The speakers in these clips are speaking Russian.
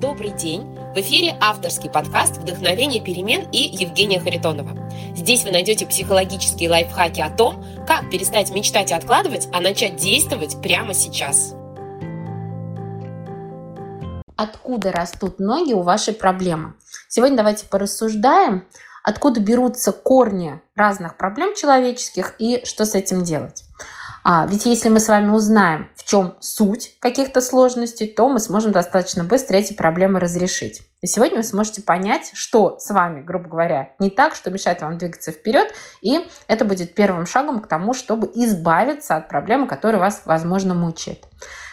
Добрый день! В эфире авторский подкаст «Вдохновение перемен» и Евгения Харитонова. Здесь вы найдете психологические лайфхаки о том, как перестать мечтать и откладывать, а начать действовать прямо сейчас. Откуда растут ноги у вашей проблемы? Сегодня давайте порассуждаем, откуда берутся корни разных проблем человеческих и что с этим делать. А, ведь если мы с вами узнаем, в чем суть каких-то сложностей, то мы сможем достаточно быстро эти проблемы разрешить. И сегодня вы сможете понять, что с вами, грубо говоря, не так, что мешает вам двигаться вперед, и это будет первым шагом к тому, чтобы избавиться от проблемы, которая вас, возможно, мучает.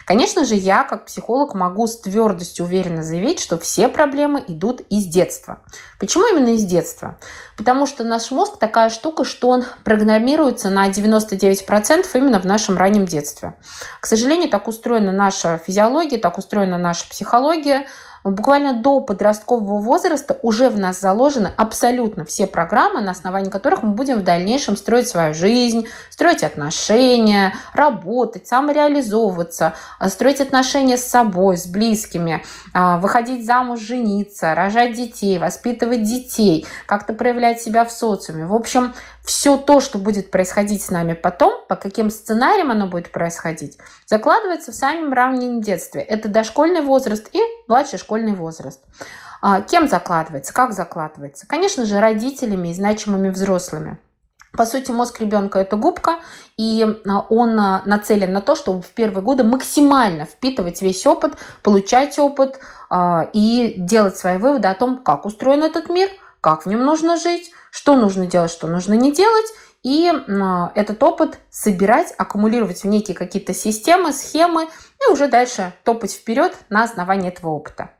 Конечно же, я как психолог могу с твердостью уверенно заявить, что все проблемы идут из детства. Почему именно из детства? Потому что наш мозг такая штука, что он программируется на 99% именно в нашем раннем детстве. К сожалению, так устроена наша физиология, так устроена наша психология, буквально до подросткового возраста уже в нас заложены абсолютно все программы, на основании которых мы будем в дальнейшем строить свою жизнь, строить отношения, работать, самореализовываться, а, строить отношения с собой, с близкими, а, выходить замуж, жениться, рожать детей, воспитывать детей, как-то проявлять себя в социуме. В общем, все то, что будет происходить с нами потом, по каким сценариям оно будет происходить, закладывается в самом раннем детстве. Это дошкольный возраст и младший школьный возраст. А, кем закладывается? Как закладывается? Конечно же, родителями и значимыми взрослыми. По сути, мозг ребенка это губка, и а, он а, нацелен на то, чтобы в первые годы максимально впитывать весь опыт, получать опыт и делать свои выводы о том, как устроен этот мир, как в нем нужно жить, что нужно делать, что нужно не делать, и этот опыт собирать, аккумулировать в некие какие-то системы, схемы, и уже дальше топать вперед на основании этого опыта.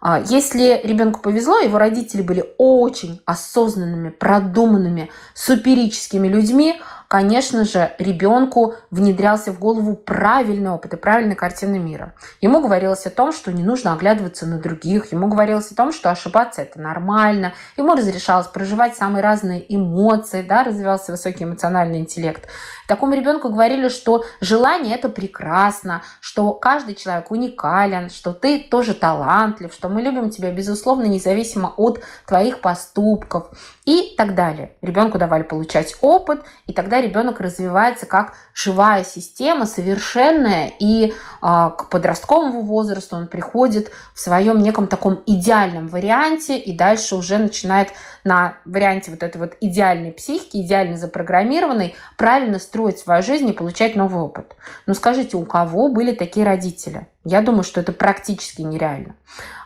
А, если ребенку повезло, его родители были очень осознанными, продуманными, суперическими людьми, конечно же, ребенку внедрялся в голову правильный опыт и правильная картина мира. Ему говорилось о том, что не нужно оглядываться на других, ему говорилось о том, что ошибаться это нормально, ему разрешалось проживать самые разные эмоции, да, развивался высокий эмоциональный интеллект. Такому ребенку говорили, что желание это прекрасно, что каждый человек уникален, что ты тоже талантлив, что мы любим тебя безусловно независимо от твоих поступков и так далее. Ребенку давали получать опыт, и тогда ребенок развивается как живая система, совершенная, и а, к подростковому возрасту он приходит в своем неком таком идеальном варианте, и дальше уже начинает на варианте вот этой вот идеальной психики, идеально запрограммированной, правильно строить свою жизнь и получать новый опыт. Но скажите, у кого были такие родители? Я думаю, что это практически нереально.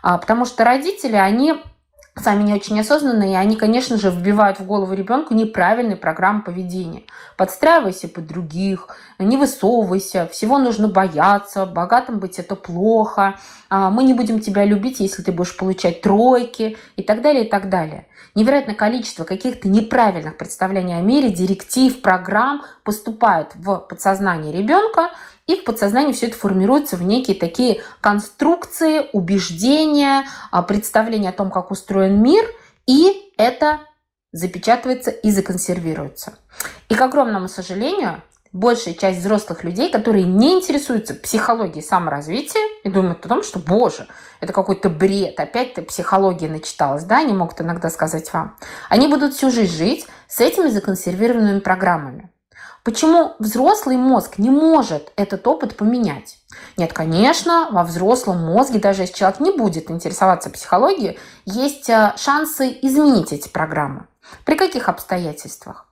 А, потому что родители, они сами не очень осознанные, и они, конечно же, вбивают в голову ребенку неправильные программы поведения. Подстраивайся под других, не высовывайся, всего нужно бояться, богатым быть это плохо, а, мы не будем тебя любить, если ты будешь получать тройки и так далее, и так далее. Невероятное количество каких-то неправильных представлений о мире, директив, программ поступает в подсознание ребенка, и в подсознании все это формируется в некие такие конструкции, убеждения, а, представления о том, как устроен мир, и это запечатывается и законсервируется. И к огромному сожалению, большая часть взрослых людей, которые не интересуются психологией саморазвития и думают о том, что, боже, это какой-то бред, опять-то психология начиталась, да, они могут иногда сказать вам, они будут всю жизнь жить с этими законсервированными программами. Почему взрослый мозг не может этот опыт поменять? Нет, конечно, во взрослом мозге, даже если человек не будет интересоваться психологией, есть э, шансы изменить эти программы. При каких обстоятельствах?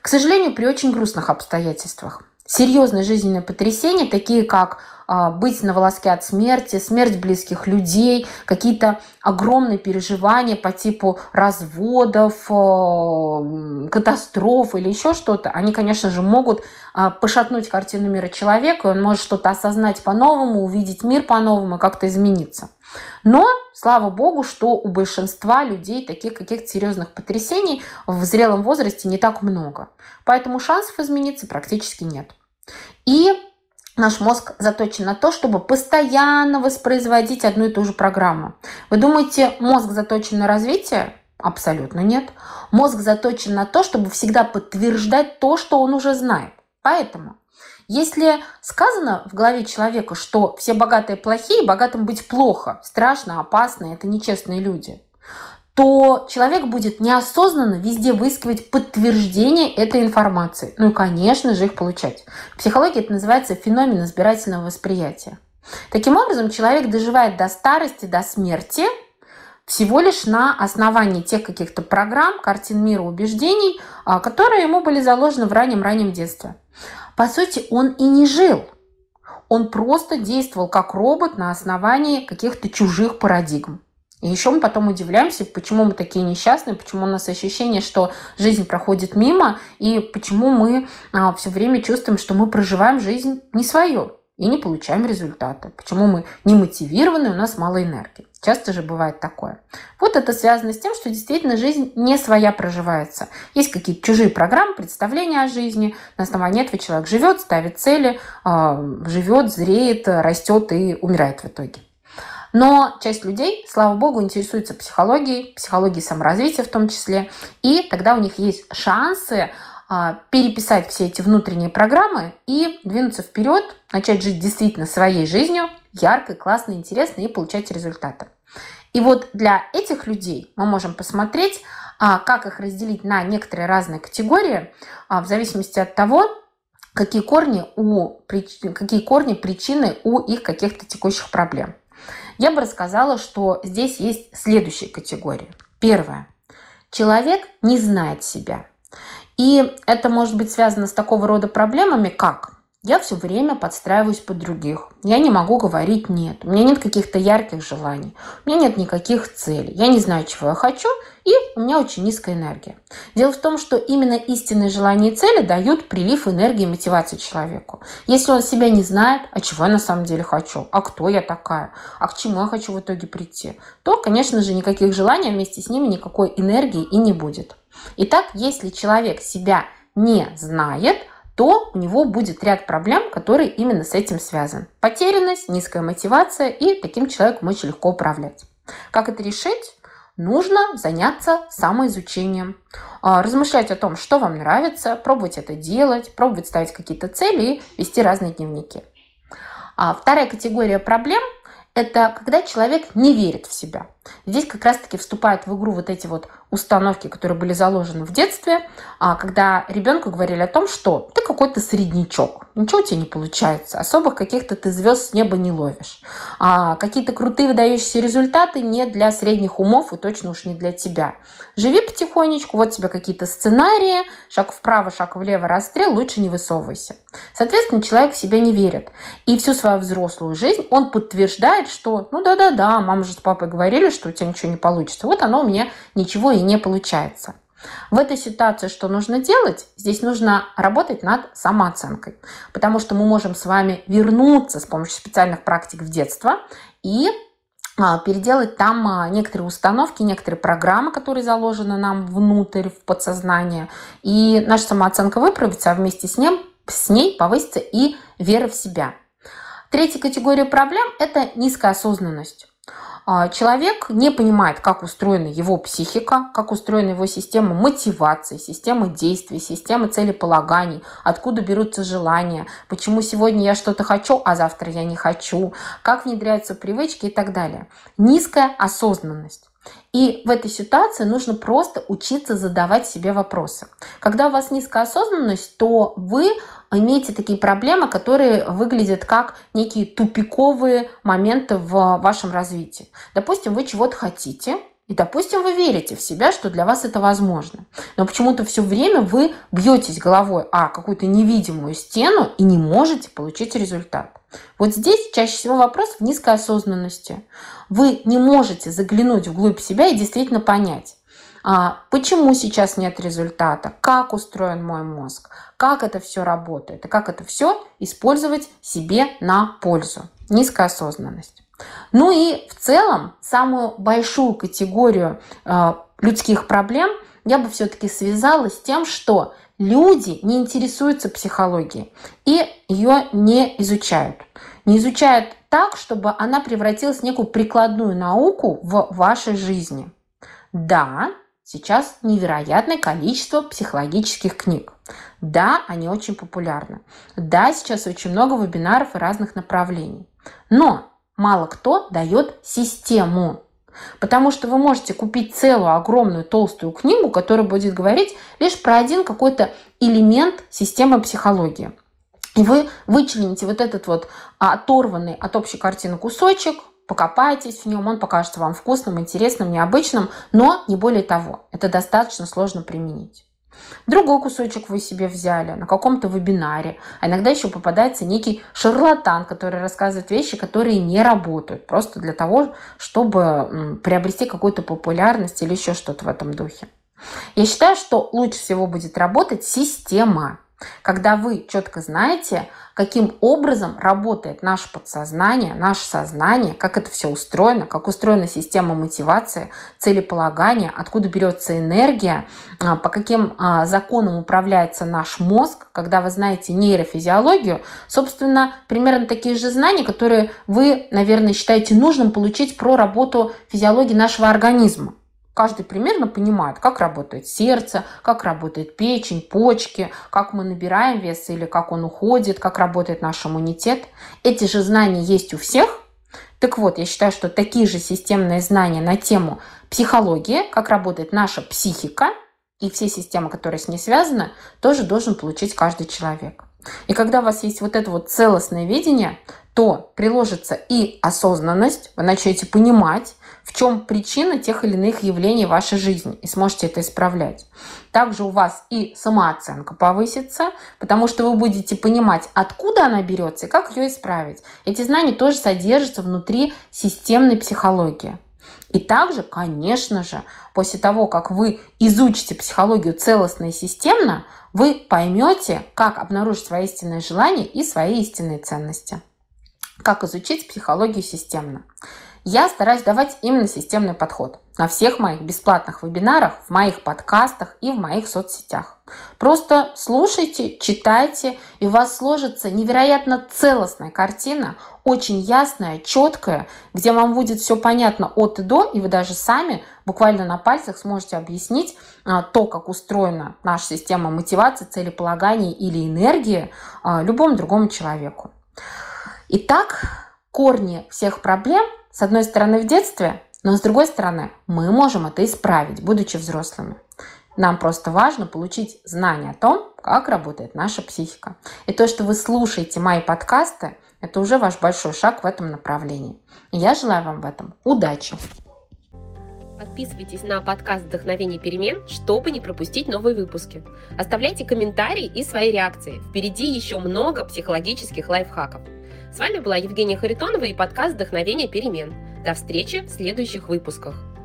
К сожалению, при очень грустных обстоятельствах. Серьезные жизненные потрясения, такие как быть на волоске от смерти, смерть близких людей, какие-то огромные переживания по типу разводов, а, катастроф или еще что-то, они, конечно же, могут а, пошатнуть картину мира человека, он может что-то осознать по-новому, увидеть мир по-новому, как-то измениться. Но, слава богу, что у большинства людей таких каких-то серьезных потрясений в зрелом возрасте не так много. Поэтому шансов измениться практически нет. И Наш мозг заточен на то, чтобы постоянно воспроизводить одну и ту же программу. Вы думаете, мозг заточен на развитие? Абсолютно нет. Мозг заточен на то, чтобы всегда подтверждать то, что он уже знает. Поэтому, Если сказано в голове человека, что все богатые плохие, богатым быть плохо, страшно, опасно, это нечестные люди, то человек будет неосознанно везде выискивать подтверждение этой информации. Ну и, конечно же, их получать. В психологии это называется феномен избирательного восприятия. Таким образом, человек доживает до старости, до смерти всего лишь на основании тех каких-то программ, картин мира, убеждений, а, которые ему были заложены в раннем-раннем детстве. По сути, он и не жил. Он просто действовал как робот на основании каких-то чужих парадигм. И еще мы потом удивляемся, почему мы такие несчастные, почему у нас ощущение, что жизнь проходит мимо, и почему мы а, все время чувствуем, что мы проживаем жизнь не свою и не получаем результата. Почему мы не мотивированы, у нас мало энергии. Часто же бывает такое. Вот это связано с тем, что действительно жизнь не своя проживается. Есть какие-то чужие программы, представления о жизни. На основании этого человек живет, ставит цели, а, живет, зреет, растет и умирает в итоге. Но часть людей, слава богу, интересуется психологией, психологией саморазвития в том числе, и тогда у них есть шансы а, переписать все эти внутренние программы и двинуться вперед, начать жить действительно своей жизнью, яркой, классной, интересной и получать результаты. И вот для этих людей мы можем посмотреть, а, как их разделить на некоторые разные категории, а, в зависимости от того, какие корни, у, какие корни причины у их каких-то текущих проблем. Я бы рассказала, что здесь есть следующие категории. Первое. Человек не знает себя. И это может быть связано с такого рода проблемами, как я все время подстраиваюсь под других. Я не могу говорить «нет». У меня нет каких-то ярких желаний. У меня нет никаких целей. Я не знаю, чего я хочу, и у меня очень низкая энергия. Дело в том, что именно истинные желания и цели дают прилив энергии и мотивации человеку. Если он себя не знает, а чего я на самом деле хочу, а кто я такая, а к чему я хочу в итоге прийти, то, конечно же, никаких желаний вместе с ними никакой энергии и не будет. Итак, если человек себя не знает – то у него будет ряд проблем, которые именно с этим связаны. Потерянность, низкая мотивация и таким человеком очень легко управлять. Как это решить? Нужно заняться самоизучением, а, размышлять о том, что вам нравится, пробовать это делать, пробовать ставить какие-то цели и вести разные дневники. А вторая категория проблем – это когда человек не верит в себя. Здесь как раз-таки вступают в игру вот эти вот установки, которые были заложены в детстве, а, когда ребенку говорили о том, что ты какой-то среднячок, ничего у тебя не получается, особых каких-то ты звезд с неба не ловишь. А какие-то крутые выдающиеся результаты не для средних умов и точно уж не для тебя. Живи потихонечку, вот тебе какие-то сценарии, шаг вправо, шаг влево, расстрел, лучше не высовывайся. Соответственно, человек в себя не верит. И всю свою взрослую жизнь он подтверждает, что ну да-да-да, мама же с папой говорили, что у тебя ничего не получится. Вот оно у меня ничего и не получается. В этой ситуации что нужно делать? Здесь нужно работать над самооценкой, потому что мы можем с вами вернуться с помощью специальных практик в детство и а, переделать там а, некоторые установки, некоторые программы, которые заложены нам внутрь, в подсознание. И наша самооценка выправится, а вместе с, ним, с ней повысится и вера в себя. Третья категория проблем – это низкая осознанность. А, человек не понимает, как устроена его психика, как устроена его система мотивации, система действий, система целеполаганий, откуда берутся желания, почему сегодня я что-то хочу, а завтра я не хочу, как внедряются привычки и так далее. Низкая осознанность. И в этой ситуации нужно просто учиться задавать себе вопросы. Когда у вас низкая осознанность, то вы имеете такие проблемы, которые выглядят как некие тупиковые моменты в вашем развитии. Допустим, вы чего-то хотите, и, допустим, вы верите в себя, что для вас это возможно. Но почему-то все время вы бьетесь головой о какую-то невидимую стену и не можете получить результат. Вот здесь чаще всего вопрос в низкой осознанности. Вы не можете заглянуть вглубь себя и действительно понять, почему сейчас нет результата, как устроен мой мозг, как это все работает и как это все использовать себе на пользу. Низкая осознанность. Ну и в целом самую большую категорию э, людских проблем я бы все-таки связала с тем, что люди не интересуются психологией и ее не изучают. Не изучают так, чтобы она превратилась в некую прикладную науку в вашей жизни. Да, сейчас невероятное количество психологических книг. Да, они очень популярны. Да, сейчас очень много вебинаров и разных направлений. Но мало кто дает систему. Потому что вы можете купить целую огромную толстую книгу, которая будет говорить лишь про один какой-то элемент системы психологии. И вы вычлените вот этот вот оторванный от общей картины кусочек, покопайтесь в нем, он покажется вам вкусным, интересным, необычным, но не более того. Это достаточно сложно применить. Другой кусочек вы себе взяли на каком-то вебинаре. А иногда еще попадается некий шарлатан, который рассказывает вещи, которые не работают. Просто для того, чтобы приобрести какую-то популярность или еще что-то в этом духе. Я считаю, что лучше всего будет работать система. Когда вы четко знаете, каким образом работает наше подсознание, наше сознание, как это все устроено, как устроена система мотивации, целеполагания, откуда берется энергия, а, по каким а, законам управляется наш мозг, когда вы знаете нейрофизиологию, собственно, примерно такие же знания, которые вы, наверное, считаете нужным получить про работу физиологии нашего организма. Каждый примерно понимает, как работает сердце, как работает печень, почки, как мы набираем вес или как он уходит, как работает наш иммунитет. Эти же знания есть у всех. Так вот, я считаю, что такие же системные знания на тему психологии, как работает наша психика и все системы, которые с ней связаны, тоже должен получить каждый человек. И когда у вас есть вот это вот целостное видение, то приложится и осознанность, вы начнете понимать, в чем причина тех или иных явлений в вашей жизни и сможете это исправлять. Также у вас и самооценка повысится, потому что вы будете понимать, откуда она берется и как ее исправить. Эти знания тоже содержатся внутри системной психологии. И также, конечно же, после того, как вы изучите психологию целостно и системно, вы поймете, как обнаружить свои истинные желания и свои истинные ценности. Как изучить психологию системно. Я стараюсь давать именно системный подход на всех моих бесплатных вебинарах, в моих подкастах и в моих соцсетях. Просто слушайте, читайте, и у вас сложится невероятно целостная картина, очень ясная, четкая, где вам будет все понятно от и до, и вы даже сами буквально на пальцах сможете объяснить а, то, как устроена наша система мотивации, целеполагания или энергии а, любому другому человеку. Итак, корни всех проблем с одной стороны, в детстве, но с другой стороны, мы можем это исправить, будучи взрослыми. Нам просто важно получить знания о том, как работает наша психика. И то, что вы слушаете мои подкасты, это уже ваш большой шаг в этом направлении. И я желаю вам в этом удачи. Подписывайтесь на подкаст «Вдохновение перемен», чтобы не пропустить новые выпуски. Оставляйте комментарии и свои реакции. Впереди еще много психологических лайфхаков. С вами была Евгения Харитонова и подкаст «Вдохновение перемен». До встречи в следующих выпусках.